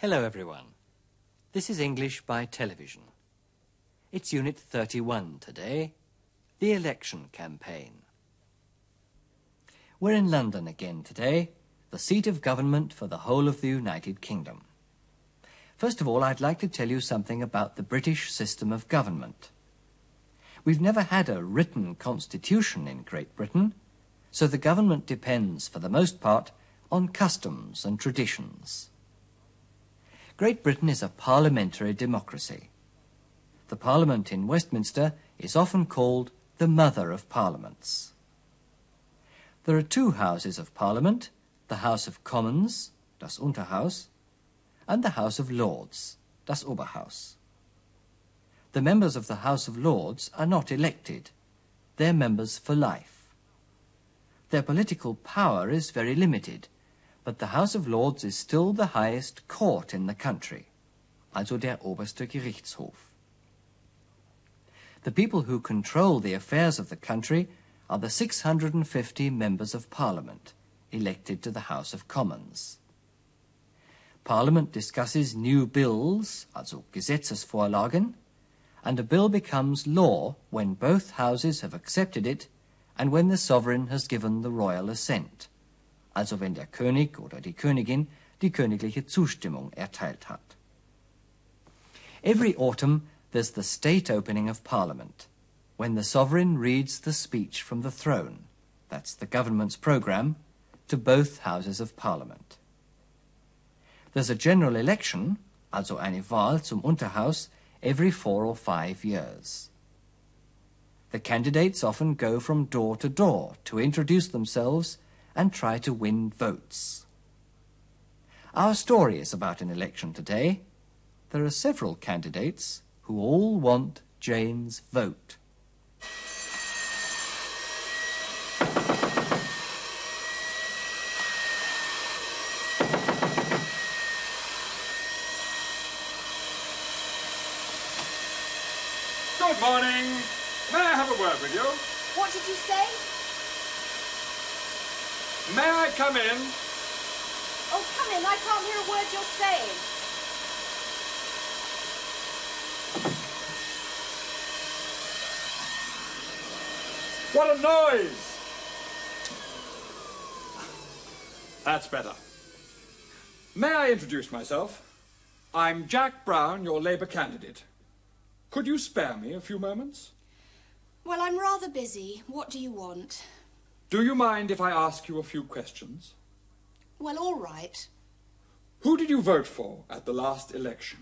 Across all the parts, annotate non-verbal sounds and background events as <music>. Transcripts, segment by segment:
Hello, everyone. This is English by television. It's Unit 31 today, the election campaign. We're in London again today, the seat of government for the whole of the United Kingdom. First of all, I'd like to tell you something about the British system of government. We've never had a written constitution in Great Britain, so the government depends, for the most part, on customs and traditions. Great Britain is a parliamentary democracy. The Parliament in Westminster is often called the Mother of Parliaments. There are two Houses of Parliament, the House of Commons, das Unterhaus, and the House of Lords, das Oberhaus. The members of the House of Lords are not elected. They're members for life. Their political power is very limited but the House of Lords is still the highest court in the country, also der oberste Gerichtshof. The people who control the affairs of the country are the 650 members of Parliament, elected to the House of Commons. Parliament discusses new bills, also Gesetzesvorlagen, and a bill becomes law when both houses have accepted it and when the sovereign has given the royal assent also wenn der König oder die Königin die königliche Zustimmung erteilt hat. Every autumn there's the state opening of Parliament, when the sovereign reads the speech from the throne, that's the government's programme, to both houses of Parliament. There's a general election, also eine Wahl zum Unterhaus, every four or five years. The candidates often go from door to door to introduce themselves and try to win votes. Our story is about an election today. There are several candidates who all want Jane's vote. Good morning. May I have a word with you? What did you say? May I come in? Oh, come in. I can't hear a word you're saying. What a noise! That's better. May I introduce myself? I'm Jack Brown, your Labour candidate. Could you spare me a few moments? Well, I'm rather busy. What do you want? Do you mind if I ask you a few questions? Well, all right. Who did you vote for at the last election?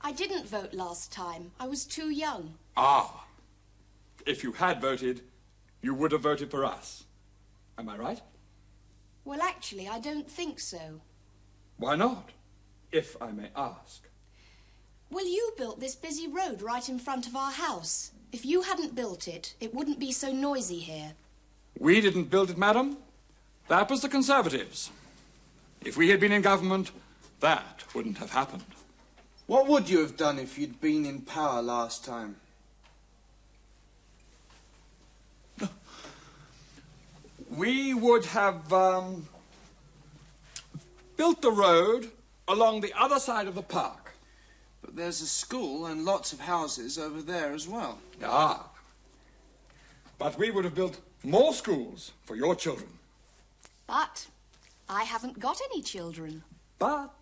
I didn't vote last time. I was too young. Ah. If you had voted, you would have voted for us. Am I right? Well, actually, I don't think so. Why not, if I may ask? Well, you built this busy road right in front of our house. If you hadn't built it, it wouldn't be so noisy here. We didn't build it, madam. That was the Conservatives. If we had been in government, that wouldn't have happened. What would you have done if you'd been in power last time? <laughs> We would have um, built the road along the other side of the park. But there's a school and lots of houses over there as well. Ah. But we would have built more schools for your children. But I haven't got any children. But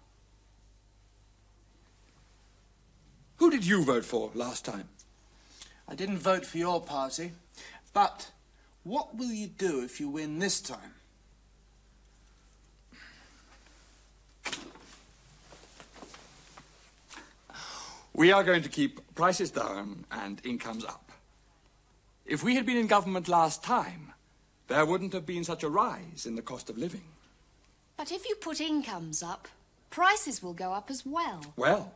who did you vote for last time? I didn't vote for your party. But what will you do if you win this time? We are going to keep prices down and incomes up. If we had been in government last time, there wouldn't have been such a rise in the cost of living. But if you put incomes up, prices will go up as well. Well,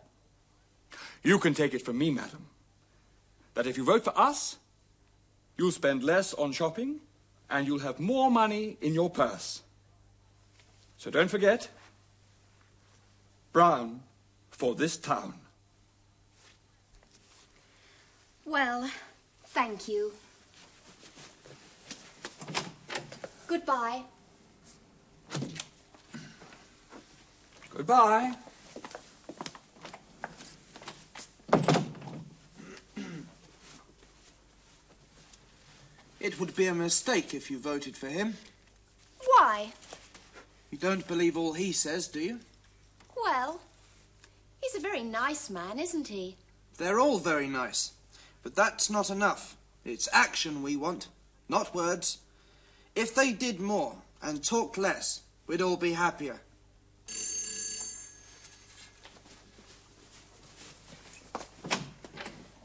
you can take it from me, madam, that if you vote for us, you'll spend less on shopping and you'll have more money in your purse. So don't forget, Brown for this town. Well, Thank you. Goodbye. Goodbye. It would be a mistake if you voted for him. Why? You don't believe all he says, do you? Well, he's a very nice man, isn't he? They're all very nice. But that's not enough. It's action we want, not words. If they did more and talked less, we'd all be happier.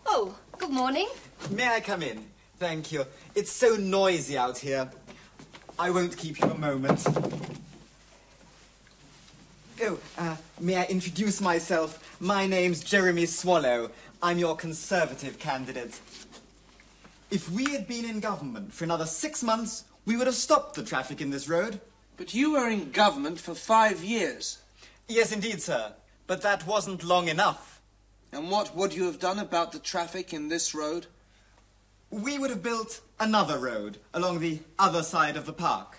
Oh, good morning. May I come in? Thank you. It's so noisy out here. I won't keep you a moment. Oh, uh, may I introduce myself? My name's Jeremy Swallow. I'm your Conservative candidate. If we had been in government for another six months, we would have stopped the traffic in this road. But you were in government for five years. Yes, indeed, sir. But that wasn't long enough. And what would you have done about the traffic in this road? We would have built another road along the other side of the park.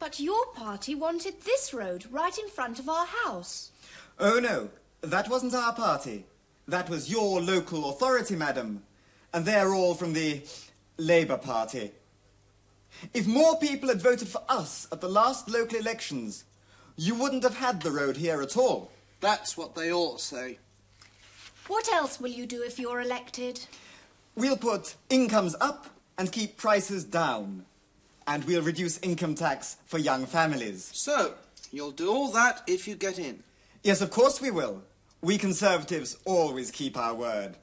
But your party wanted this road right in front of our house. Oh, no. That wasn't our party. That was your local authority, madam. And they're all from the Labour Party. If more people had voted for us at the last local elections, you wouldn't have had the road here at all. That's what they all say. What else will you do if you're elected? We'll put incomes up and keep prices down. And we'll reduce income tax for young families. So, you'll do all that if you get in. Yes, of course we will. We Conservatives always keep our word.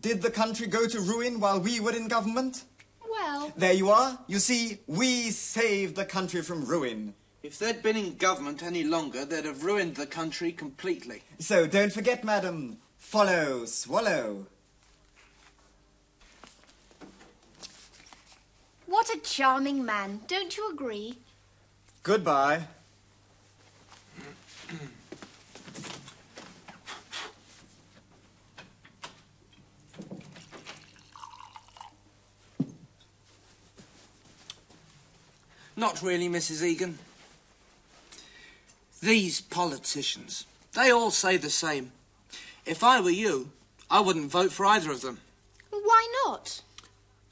Did the country go to ruin while we were in government? Well, There you are. You see, we saved the country from ruin. If they'd been in government any longer, they'd have ruined the country completely. So don't forget, madam, follow, swallow. what a charming man, don't you agree? Goodbye. Not really, Mrs. Egan. These politicians, they all say the same. If I were you, I wouldn't vote for either of them. Why not?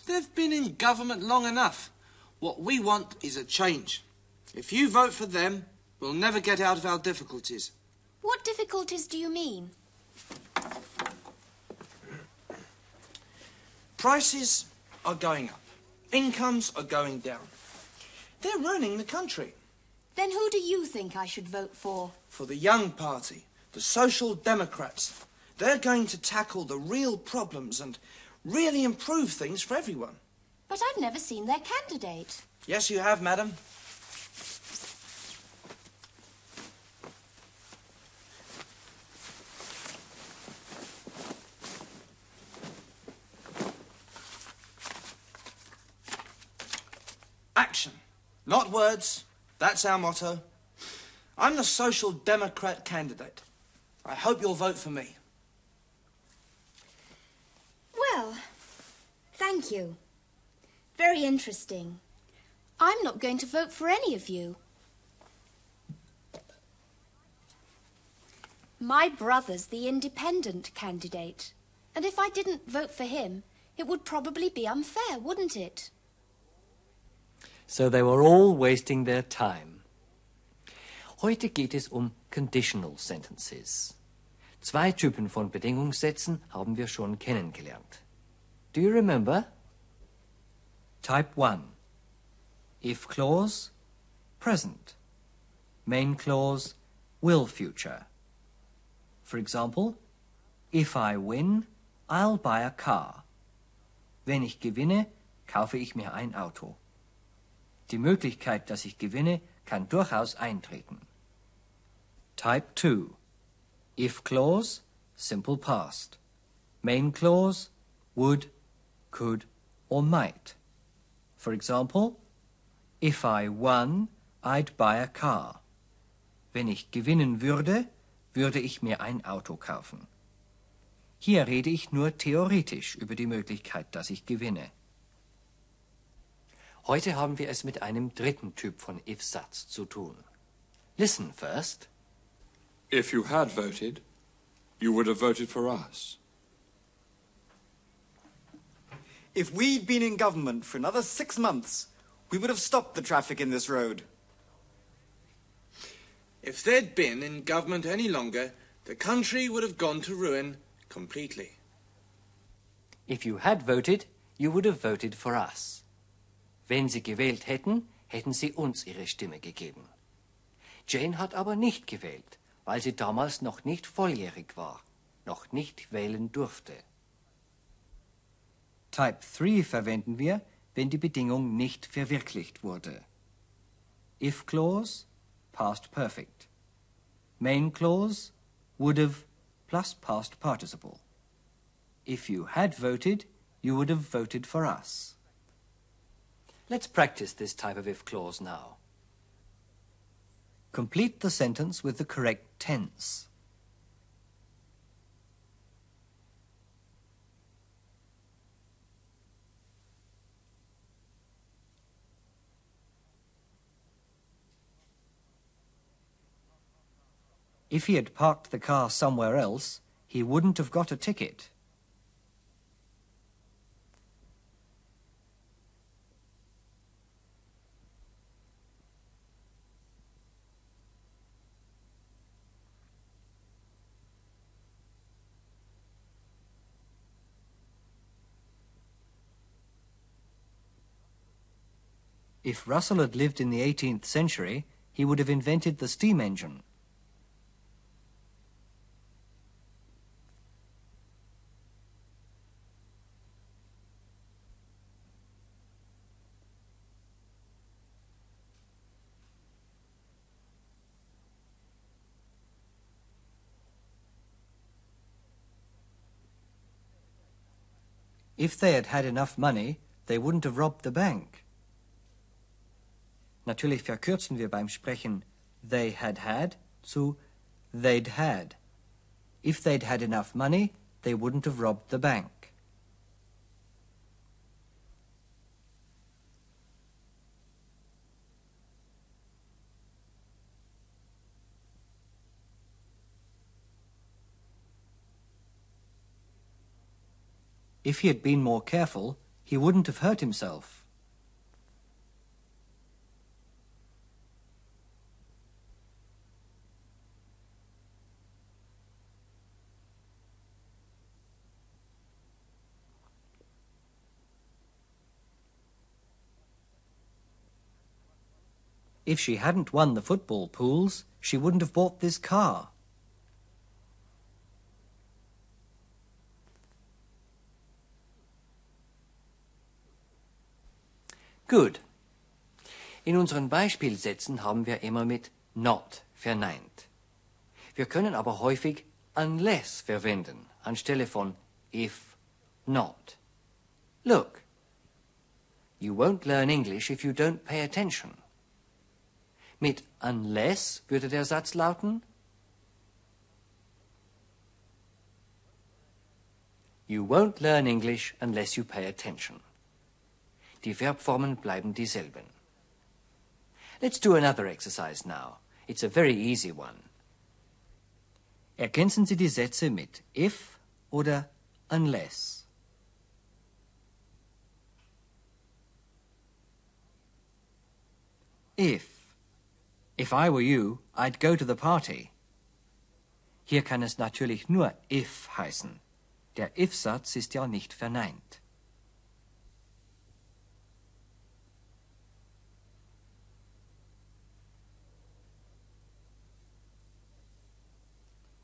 They've been in government long enough. What we want is a change. If you vote for them, we'll never get out of our difficulties. What difficulties do you mean? Prices are going up. Incomes are going down. They're ruining the country. Then who do you think I should vote for? For the Young Party, the Social Democrats, they're going to tackle the real problems and really improve things for everyone. But I've never seen their candidate. Yes, you have, madam. Action, not words. That's our motto. I'm the Social Democrat candidate. I hope you'll vote for me. Well, thank you. Very interesting. I'm not going to vote for any of you. My brother's the independent candidate. And if I didn't vote for him, it would probably be unfair, wouldn't it? So they were all wasting their time. Heute geht es um conditional sentences. Zwei Typen von Bedingungssätzen haben wir schon kennengelernt. Do you remember? Type 1. If clause, present. Main clause, will future. For example, if I win, I'll buy a car. Wenn ich gewinne, kaufe ich mir ein Auto. Die Möglichkeit, dass ich gewinne, kann durchaus eintreten. Type 2. If clause, simple past. Main clause, would, could, or might. For example, if I won, I'd buy a car. Wenn ich gewinnen würde, würde ich mir ein Auto kaufen. Hier rede ich nur theoretisch über die Möglichkeit, dass ich gewinne. Heute haben wir es mit einem dritten Typ von if-Satz zu tun. Listen first. If you had voted, you would have voted for us. If we'd been in government for another six months, we would have stopped the traffic in this road. If they'd been in government any longer, the country would have gone to ruin completely. If you had voted, you would have voted for us. Wenn Sie gewählt hätten, hätten Sie uns Ihre Stimme gegeben. Jane hat aber nicht gewählt, weil sie damals noch nicht volljährig war, noch nicht wählen durfte. Type 3 verwenden wir, wenn die Bedingung nicht verwirklicht wurde. If clause, past perfect. Main clause, would have plus past participle. If you had voted, you would have voted for us. Let's practice this type of if clause now. Complete the sentence with the correct tense. If he had parked the car somewhere else, he wouldn't have got a ticket. If Russell had lived in the 18th century, he would have invented the steam engine. If they had had enough money, they wouldn't have robbed the bank. Natürlich verkürzen wir beim Sprechen they had had zu they'd had. If they'd had enough money, they wouldn't have robbed the bank. If he had been more careful, he wouldn't have hurt himself. If she hadn't won the football pools, she wouldn't have bought this car. Gut. In unseren Beispielsätzen haben wir immer mit not verneint. Wir können aber häufig unless verwenden, anstelle von if not. Look. You won't learn English if you don't pay attention. Mit unless würde der Satz lauten You won't learn English unless you pay attention. Die Verbformen bleiben dieselben. Let's do another exercise now. It's a very easy one. Ergänzen Sie die Sätze mit if oder unless. If. If I were you, I'd go to the party. Hier kann es natürlich nur if heißen. Der if-Satz ist ja nicht verneint.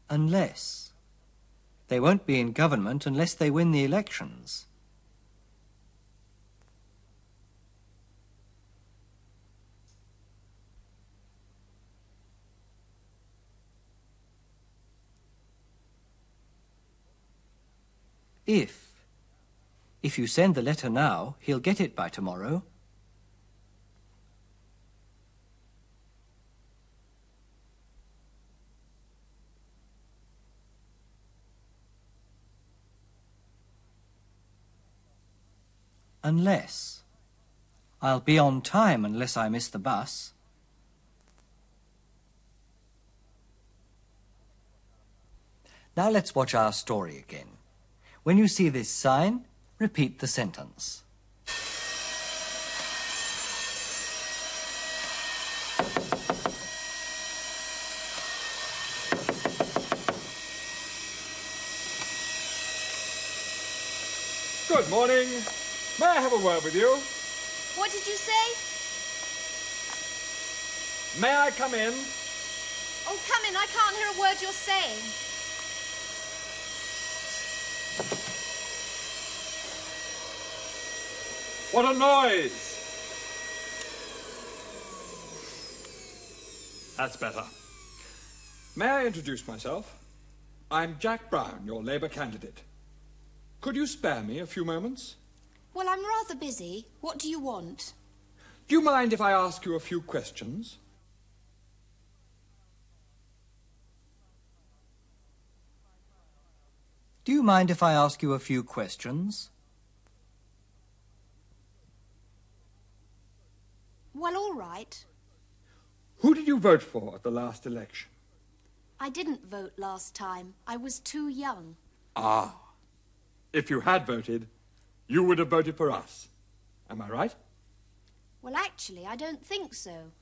Unless. They won't be in government unless they win the elections. If. If you send the letter now, he'll get it by tomorrow. Unless. I'll be on time unless I miss the bus. Now let's watch our story again. When you see this sign, Repeat the sentence. Good morning. May I have a word with you? What did you say? May I come in? Oh, come in. I can't hear a word you're saying. What a noise! That's better. May I introduce myself? I'm Jack Brown, your Labour candidate. Could you spare me a few moments? Well, I'm rather busy. What do you want? Do you mind if I ask you a few questions? Do you mind if I ask you a few questions? Well, all right. Who did you vote for at the last election? I didn't vote last time. I was too young. Ah. If you had voted, you would have voted for us. Am I right? Well, actually, I don't think so.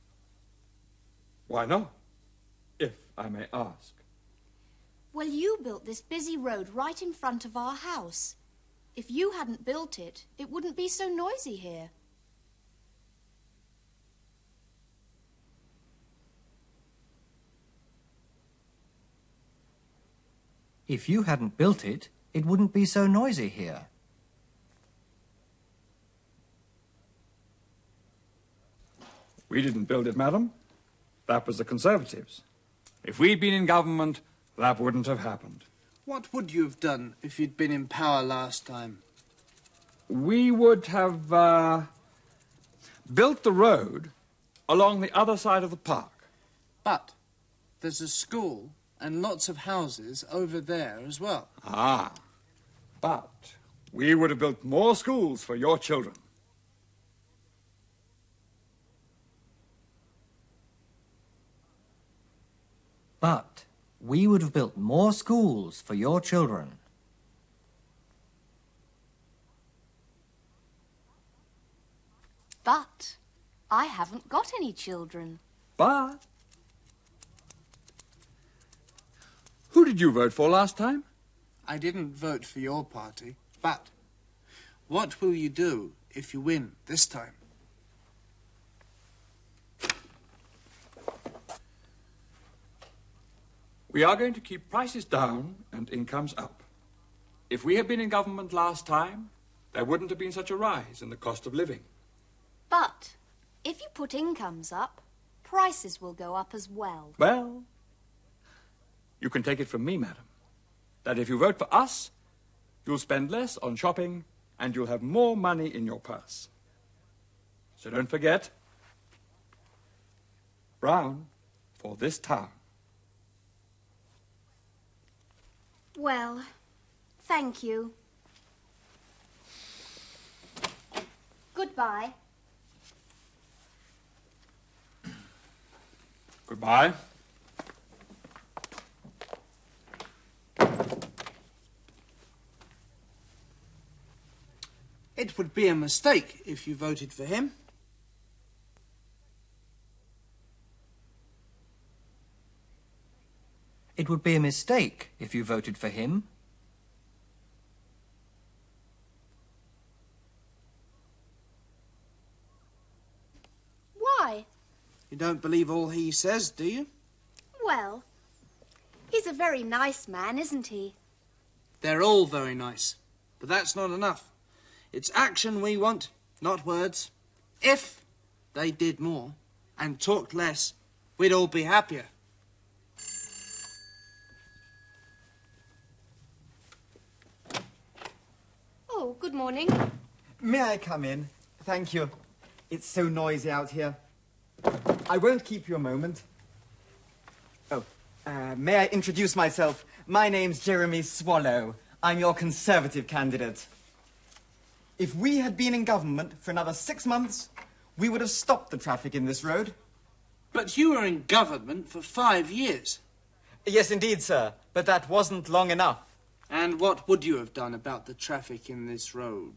Why not? If I may ask. Well, you built this busy road right in front of our house. If you hadn't built it, it wouldn't be so noisy here. If you hadn't built it, it wouldn't be so noisy here. We didn't build it, madam. That was the Conservatives. If we'd been in government, that wouldn't have happened. What would you have done if you'd been in power last time? We would have uh, built the road along the other side of the park. But there's a school and lots of houses over there as well. Ah. But we would have built more schools for your children. But we would have built more schools for your children. But I haven't got any children. But. Who did you vote for last time? I didn't vote for your party, but what will you do if you win this time? We are going to keep prices down and incomes up. If we had been in government last time, there wouldn't have been such a rise in the cost of living. But if you put incomes up, prices will go up as well. Well, you can take it from me, madam, that if you vote for us, you'll spend less on shopping and you'll have more money in your purse. So don't forget, Brown for this town. Well, thank you. Goodbye. Goodbye. It would be a mistake if you voted for him. It would be a mistake if you voted for him. Why? You don't believe all he says, do you? Well, he's a very nice man, isn't he? They're all very nice, but that's not enough. It's action we want, not words. If they did more and talked less, we'd all be happier. Oh, good morning. May I come in? Thank you. It's so noisy out here. I won't keep you a moment. Oh, uh, may I introduce myself? My name's Jeremy Swallow. I'm your Conservative candidate. If we had been in government for another six months, we would have stopped the traffic in this road. But you were in government for five years. Yes, indeed, sir. But that wasn't long enough. And what would you have done about the traffic in this road?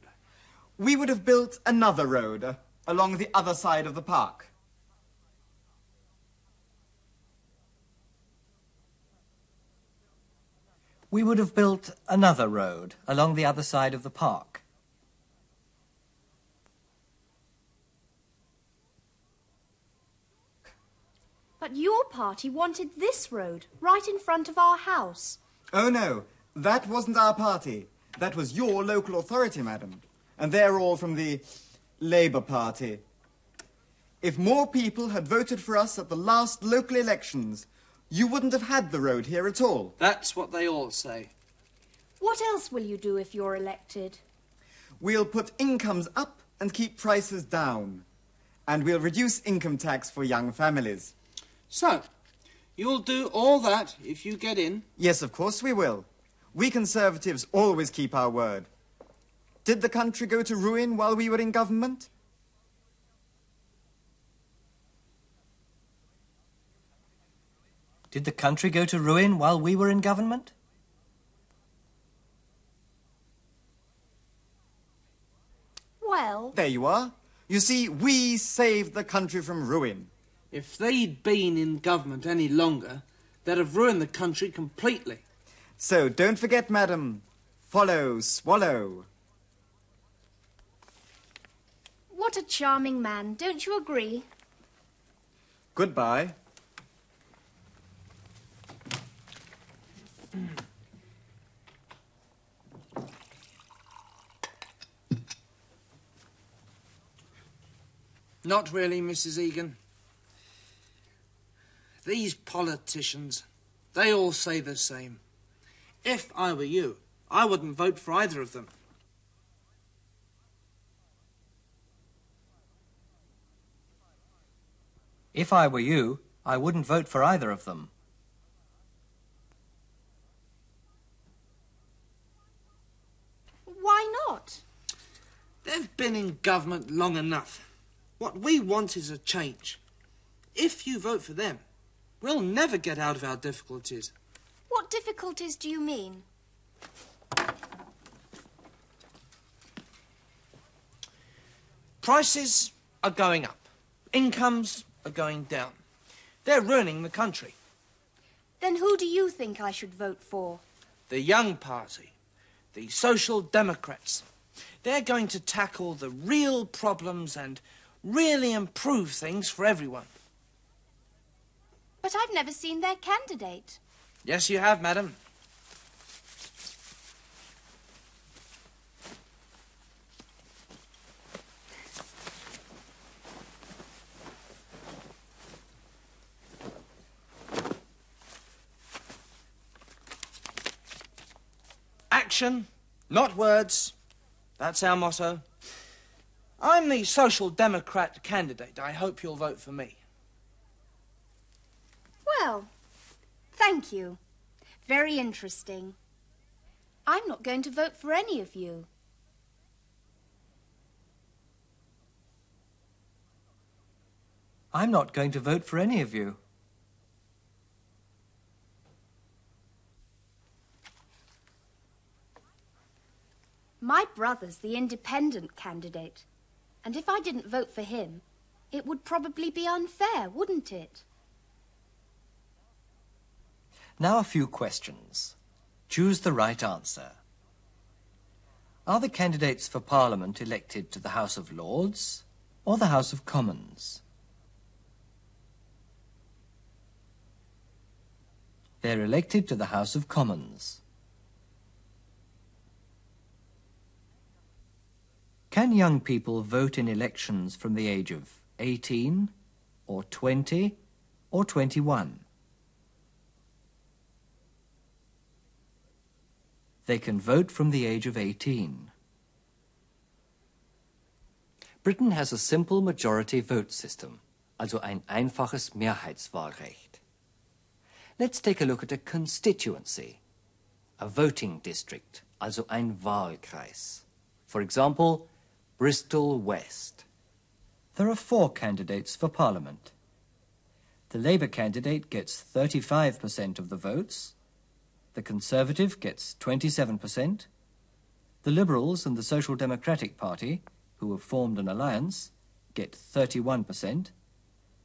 We would have built another road uh, along the other side of the park. We would have built another road along the other side of the park. But your party wanted this road, right in front of our house. Oh no, that wasn't our party. That was your local authority, madam. And they're all from the Labour Party. If more people had voted for us at the last local elections, you wouldn't have had the road here at all. That's what they all say. What else will you do if you're elected? We'll put incomes up and keep prices down. And we'll reduce income tax for young families. So, you'll do all that if you get in? Yes, of course we will. We Conservatives always keep our word. Did the country go to ruin while we were in government? Did the country go to ruin while we were in government? Well, There you are. You see, we saved the country from ruin. If they'd been in government any longer, they'd have ruined the country completely. So don't forget, madam, follow, swallow. what a charming man, don't you agree? Goodbye. Not really, Mrs. Egan. These politicians, they all say the same. If I were you, I wouldn't vote for either of them. If I were you, I wouldn't vote for either of them. Why not? They've been in government long enough. What we want is a change. If you vote for them, we'll never get out of our difficulties. What difficulties do you mean? Prices are going up. Incomes are going down. They're ruining the country. Then who do you think I should vote for? The Young Party, the Social Democrats, they're going to tackle the real problems and really improve things for everyone. But I've never seen their candidate. Yes, you have, madam. Action, not words. That's our motto. I'm the Social Democrat candidate. I hope you'll vote for me. Well, thank you. Very interesting. I'm not going to vote for any of you. I'm not going to vote for any of you. My brother's the independent candidate. And if I didn't vote for him, it would probably be unfair, wouldn't it? Now a few questions. Choose the right answer. Are the candidates for Parliament elected to the House of Lords or the House of Commons? They're elected to the House of Commons. Can young people vote in elections from the age of 18 or 20 or 21? They can vote from the age of 18. Britain has a simple majority vote system, also ein einfaches Mehrheitswahlrecht. Let's take a look at a constituency, a voting district, also ein Wahlkreis. For example, Bristol West. There are four candidates for Parliament. The Labour candidate gets 35% of the votes, the Conservative gets 27%, the Liberals and the Social Democratic Party, who have formed an alliance, get 31%,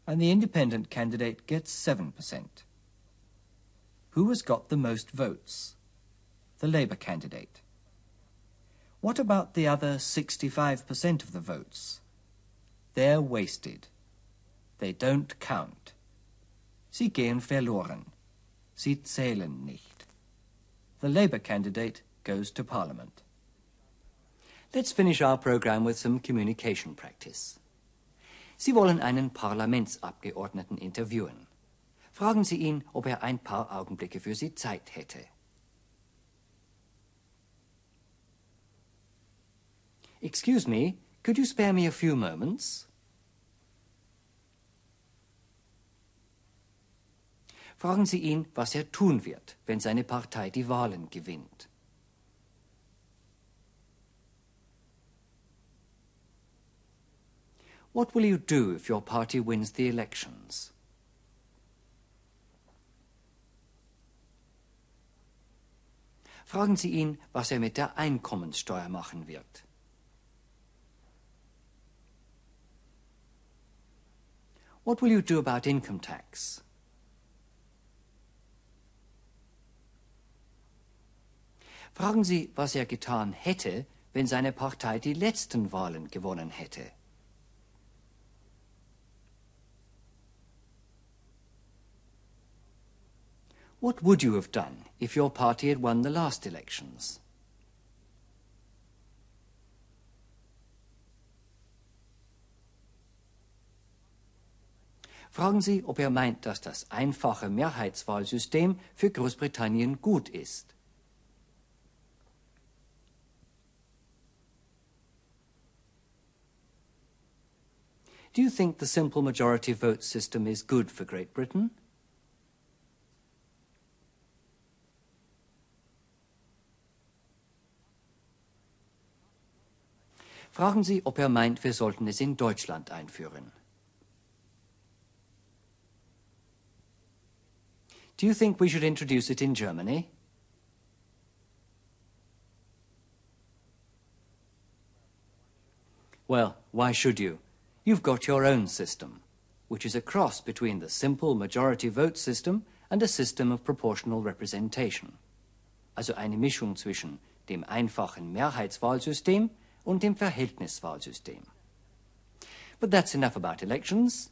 and the independent candidate gets 7%. Who has got the most votes? The Labour candidate. What about the other 65% of the votes? They're wasted. They don't count. Sie gehen verloren. Sie zählen nicht. The Labour candidate goes to Parliament. Let's finish our program with some communication practice. Sie wollen einen Parlamentsabgeordneten interviewen. Fragen Sie ihn, ob er ein paar Augenblicke für Sie Zeit hätte. Excuse me, could you spare me a few moments? Fragen Sie ihn, was er tun wird, wenn seine Partei die Wahlen gewinnt. What will you do if your party wins the elections? Fragen Sie ihn, was er mit der Einkommenssteuer machen wird. What will you do about income tax? Fragen Sie, was er getan hätte, wenn seine Partei die letzten Wahlen gewonnen hätte. What would you have done if your party had won the last elections? Fragen Sie, ob er meint, dass das einfache Mehrheitswahlsystem für Großbritannien gut ist. Do you think the simple majority vote system is good for Great Britain? Fragen Sie, ob er meint, wir sollten es in Deutschland einführen. Do you think we should introduce it in Germany? Well, why should you? You've got your own system, which is a cross between the simple majority vote system and a system of proportional representation. Also eine Mischung zwischen dem einfachen Mehrheitswahlsystem und dem Verhältniswahlsystem. But that's enough about elections.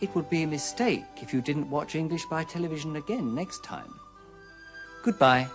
It would be a mistake if you didn't watch English by television again next time. Goodbye.